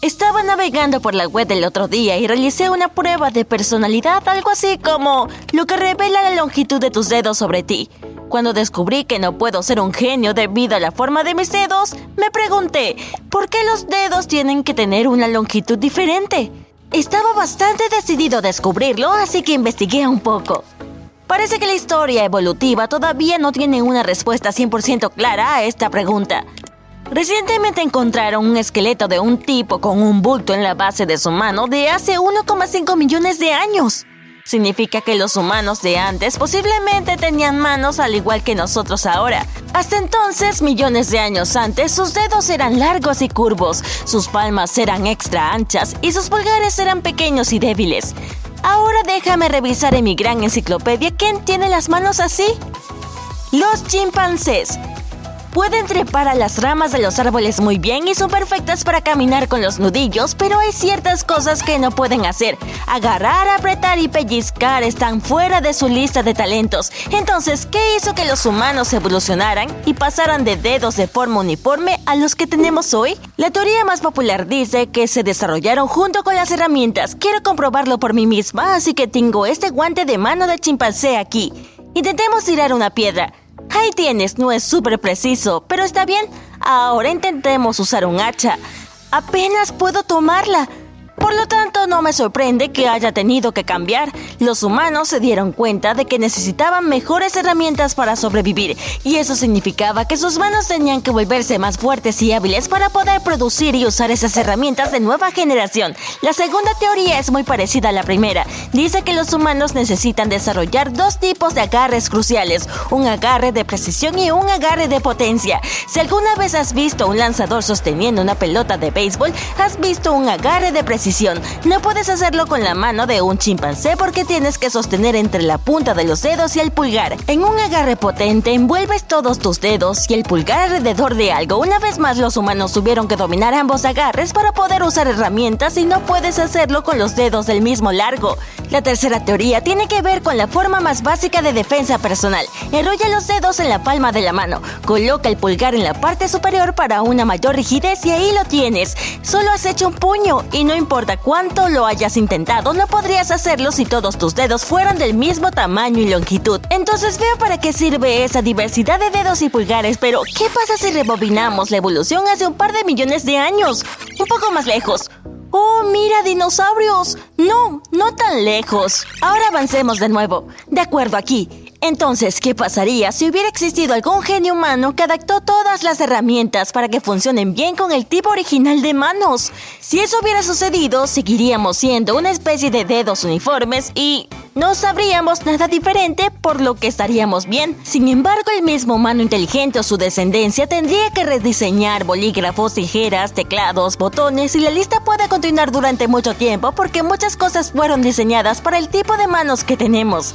Estaba navegando por la web el otro día y realicé una prueba de personalidad, algo así como lo que revela la longitud de tus dedos sobre ti. Cuando descubrí que no puedo ser un genio debido a la forma de mis dedos, me pregunté, ¿por qué los dedos tienen que tener una longitud diferente? Estaba bastante decidido a descubrirlo, así que investigué un poco. Parece que la historia evolutiva todavía no tiene una respuesta 100% clara a esta pregunta. Recientemente encontraron un esqueleto de un tipo con un bulto en la base de su mano de hace 1,5 millones de años. Significa que los humanos de antes posiblemente tenían manos al igual que nosotros ahora. Hasta entonces, millones de años antes, sus dedos eran largos y curvos, sus palmas eran extra anchas y sus pulgares eran pequeños y débiles. Ahora déjame revisar en mi gran enciclopedia quién tiene las manos así. Los chimpancés. Pueden trepar a las ramas de los árboles muy bien y son perfectas para caminar con los nudillos, pero hay ciertas cosas que no pueden hacer. Agarrar, apretar y pellizcar están fuera de su lista de talentos. Entonces, ¿qué hizo que los humanos evolucionaran y pasaran de dedos de forma uniforme a los que tenemos hoy? La teoría más popular dice que se desarrollaron junto con las herramientas. Quiero comprobarlo por mí misma, así que tengo este guante de mano de chimpancé aquí. Intentemos tirar una piedra. Ahí tienes, no es súper preciso, pero está bien. Ahora intentemos usar un hacha. Apenas puedo tomarla. Por lo tanto, no me sorprende que haya tenido que cambiar. Los humanos se dieron cuenta de que necesitaban mejores herramientas para sobrevivir, y eso significaba que sus manos tenían que volverse más fuertes y hábiles para poder producir y usar esas herramientas de nueva generación. La segunda teoría es muy parecida a la primera. Dice que los humanos necesitan desarrollar dos tipos de agarres cruciales, un agarre de precisión y un agarre de potencia. Si alguna vez has visto un lanzador sosteniendo una pelota de béisbol, has visto un agarre de precisión no puedes hacerlo con la mano de un chimpancé porque tienes que sostener entre la punta de los dedos y el pulgar. En un agarre potente envuelves todos tus dedos y el pulgar alrededor de algo. Una vez más los humanos tuvieron que dominar ambos agarres para poder usar herramientas y no puedes hacerlo con los dedos del mismo largo. La tercera teoría tiene que ver con la forma más básica de defensa personal. Enrolla los dedos en la palma de la mano, coloca el pulgar en la parte superior para una mayor rigidez y ahí lo tienes. Solo has hecho un puño y no importa cuánto lo hayas intentado, no podrías hacerlo si todos tus dedos fueran del mismo tamaño y longitud. Entonces veo para qué sirve esa diversidad de dedos y pulgares, pero ¿qué pasa si rebobinamos la evolución hace un par de millones de años? Un poco más lejos. ¡Oh, mira, dinosaurios! No, no tan lejos. Ahora avancemos de nuevo. De acuerdo aquí. Entonces, ¿qué pasaría si hubiera existido algún genio humano que adaptó todas las herramientas para que funcionen bien con el tipo original de manos? Si eso hubiera sucedido, seguiríamos siendo una especie de dedos uniformes y no sabríamos nada diferente, por lo que estaríamos bien. Sin embargo, el mismo humano inteligente o su descendencia tendría que rediseñar bolígrafos, tijeras, teclados, botones y la lista puede continuar durante mucho tiempo porque muchas cosas fueron diseñadas para el tipo de manos que tenemos.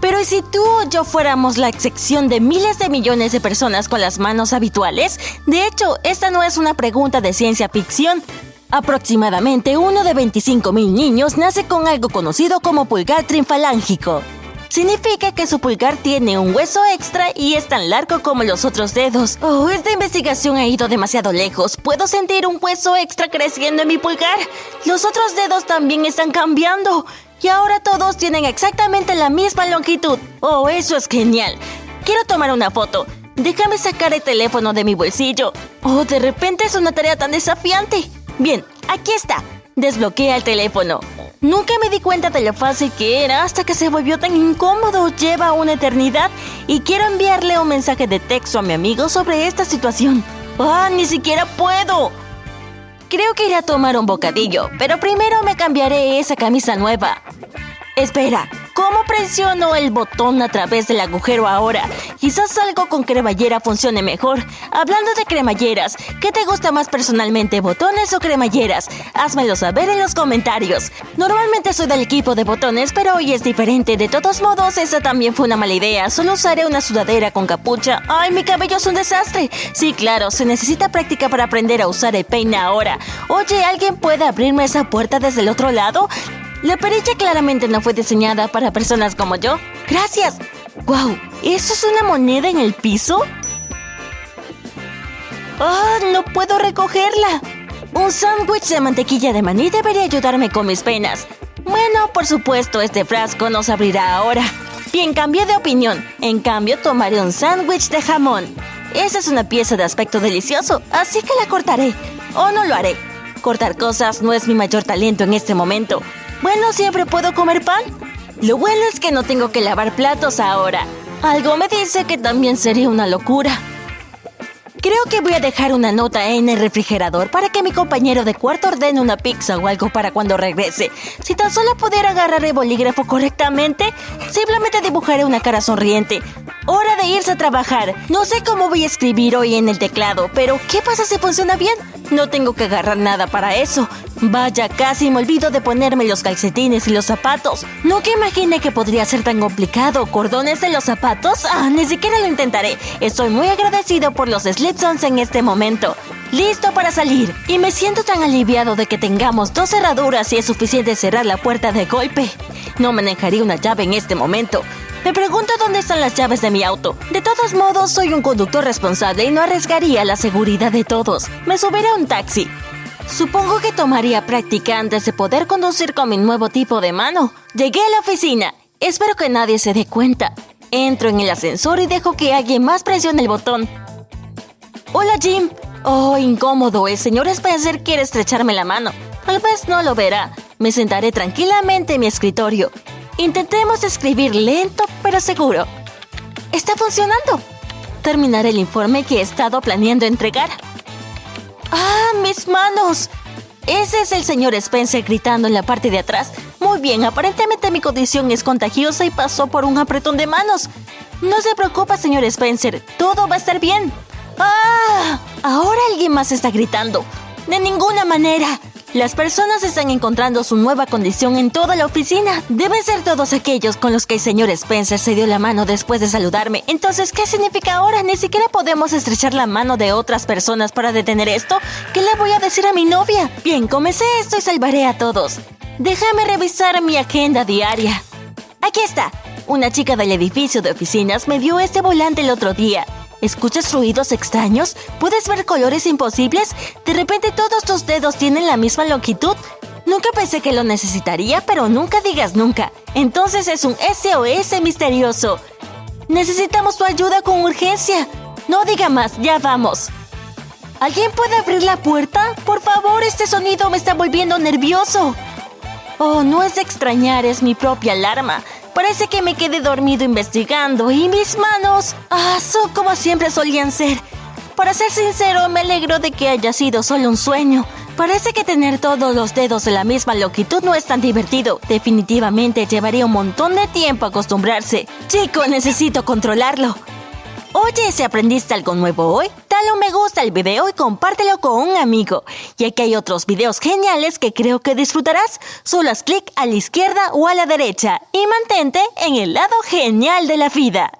Pero ¿y si tú o yo fuéramos la excepción de miles de millones de personas con las manos habituales? De hecho, esta no es una pregunta de ciencia ficción. Aproximadamente uno de 25 mil niños nace con algo conocido como pulgar trinfalángico. Significa que su pulgar tiene un hueso extra y es tan largo como los otros dedos. Oh, esta investigación ha ido demasiado lejos. Puedo sentir un hueso extra creciendo en mi pulgar. Los otros dedos también están cambiando. Y ahora todos tienen exactamente la misma longitud. Oh, eso es genial. Quiero tomar una foto. Déjame sacar el teléfono de mi bolsillo. Oh, de repente es una tarea tan desafiante. Bien, aquí está. Desbloquea el teléfono. Nunca me di cuenta de lo fácil que era hasta que se volvió tan incómodo. Lleva una eternidad y quiero enviarle un mensaje de texto a mi amigo sobre esta situación. ¡Ah, ni siquiera puedo! Creo que iré a tomar un bocadillo, pero primero me cambiaré esa camisa nueva. Espera, ¿Cómo presiono el botón a través del agujero ahora? Quizás algo con cremallera funcione mejor. Hablando de cremalleras, ¿qué te gusta más personalmente, botones o cremalleras? Házmelo saber en los comentarios. Normalmente soy del equipo de botones, pero hoy es diferente. De todos modos, esa también fue una mala idea. Solo usaré una sudadera con capucha. ¡Ay, mi cabello es un desastre! Sí, claro, se necesita práctica para aprender a usar el peine ahora. Oye, ¿alguien puede abrirme esa puerta desde el otro lado? La perilla claramente no fue diseñada para personas como yo. ¡Gracias! ¡Wow! ¿Eso es una moneda en el piso? ¡Ah! ¡No puedo recogerla! Un sándwich de mantequilla de maní debería ayudarme con mis penas. Bueno, por supuesto, este frasco no se abrirá ahora. Bien, cambié de opinión. En cambio, tomaré un sándwich de jamón. Esa es una pieza de aspecto delicioso, así que la cortaré. O no lo haré. Cortar cosas no es mi mayor talento en este momento. Bueno, siempre puedo comer pan. Lo bueno es que no tengo que lavar platos ahora. Algo me dice que también sería una locura. Creo que voy a dejar una nota en el refrigerador para que mi compañero de cuarto ordene una pizza o algo para cuando regrese. Si tan solo pudiera agarrar el bolígrafo correctamente, simplemente dibujaré una cara sonriente. Hora de irse a trabajar. No sé cómo voy a escribir hoy en el teclado, pero ¿qué pasa si funciona bien? No tengo que agarrar nada para eso. Vaya, casi me olvido de ponerme los calcetines y los zapatos. Nunca imaginé que podría ser tan complicado. ¿Cordones de los zapatos? Ah, ni siquiera lo intentaré. Estoy muy agradecido por los slip-ons en este momento. Listo para salir. Y me siento tan aliviado de que tengamos dos cerraduras y es suficiente cerrar la puerta de golpe. No manejaría una llave en este momento. Me pregunto dónde están las llaves de mi auto. De todos modos, soy un conductor responsable y no arriesgaría la seguridad de todos. Me subiré a un taxi. Supongo que tomaría práctica antes de poder conducir con mi nuevo tipo de mano. Llegué a la oficina. Espero que nadie se dé cuenta. Entro en el ascensor y dejo que alguien más presione el botón. Hola Jim. Oh, incómodo. El señor Spencer quiere estrecharme la mano. Tal vez no lo verá. Me sentaré tranquilamente en mi escritorio. Intentemos escribir lento pero seguro. Está funcionando. Terminaré el informe que he estado planeando entregar. ¡Ah, mis manos! Ese es el señor Spencer gritando en la parte de atrás. Muy bien, aparentemente mi condición es contagiosa y pasó por un apretón de manos. No se preocupe, señor Spencer, todo va a estar bien. ¡Ah! Ahora alguien más está gritando. De ninguna manera. Las personas están encontrando su nueva condición en toda la oficina. Deben ser todos aquellos con los que el señor Spencer se dio la mano después de saludarme. Entonces, ¿qué significa ahora? Ni siquiera podemos estrechar la mano de otras personas para detener esto. ¿Qué le voy a decir a mi novia? Bien, comencé esto y salvaré a todos. Déjame revisar mi agenda diaria. Aquí está. Una chica del edificio de oficinas me dio este volante el otro día. ¿Escuchas ruidos extraños? ¿Puedes ver colores imposibles? ¿De repente todos tus dedos tienen la misma longitud? Nunca pensé que lo necesitaría, pero nunca digas nunca. Entonces es un SOS misterioso. Necesitamos tu ayuda con urgencia. No diga más, ya vamos. ¿Alguien puede abrir la puerta? Por favor, este sonido me está volviendo nervioso. Oh, no es de extrañar, es mi propia alarma. Parece que me quedé dormido investigando y mis manos, ah, son como siempre solían ser. Para ser sincero, me alegro de que haya sido solo un sueño. Parece que tener todos los dedos de la misma longitud no es tan divertido. Definitivamente llevaría un montón de tiempo acostumbrarse. Chico, necesito controlarlo. Oye, si aprendiste algo nuevo hoy, dale un me gusta al video y compártelo con un amigo. Ya que hay otros videos geniales que creo que disfrutarás, solo haz clic a la izquierda o a la derecha y mantente en el lado genial de la vida.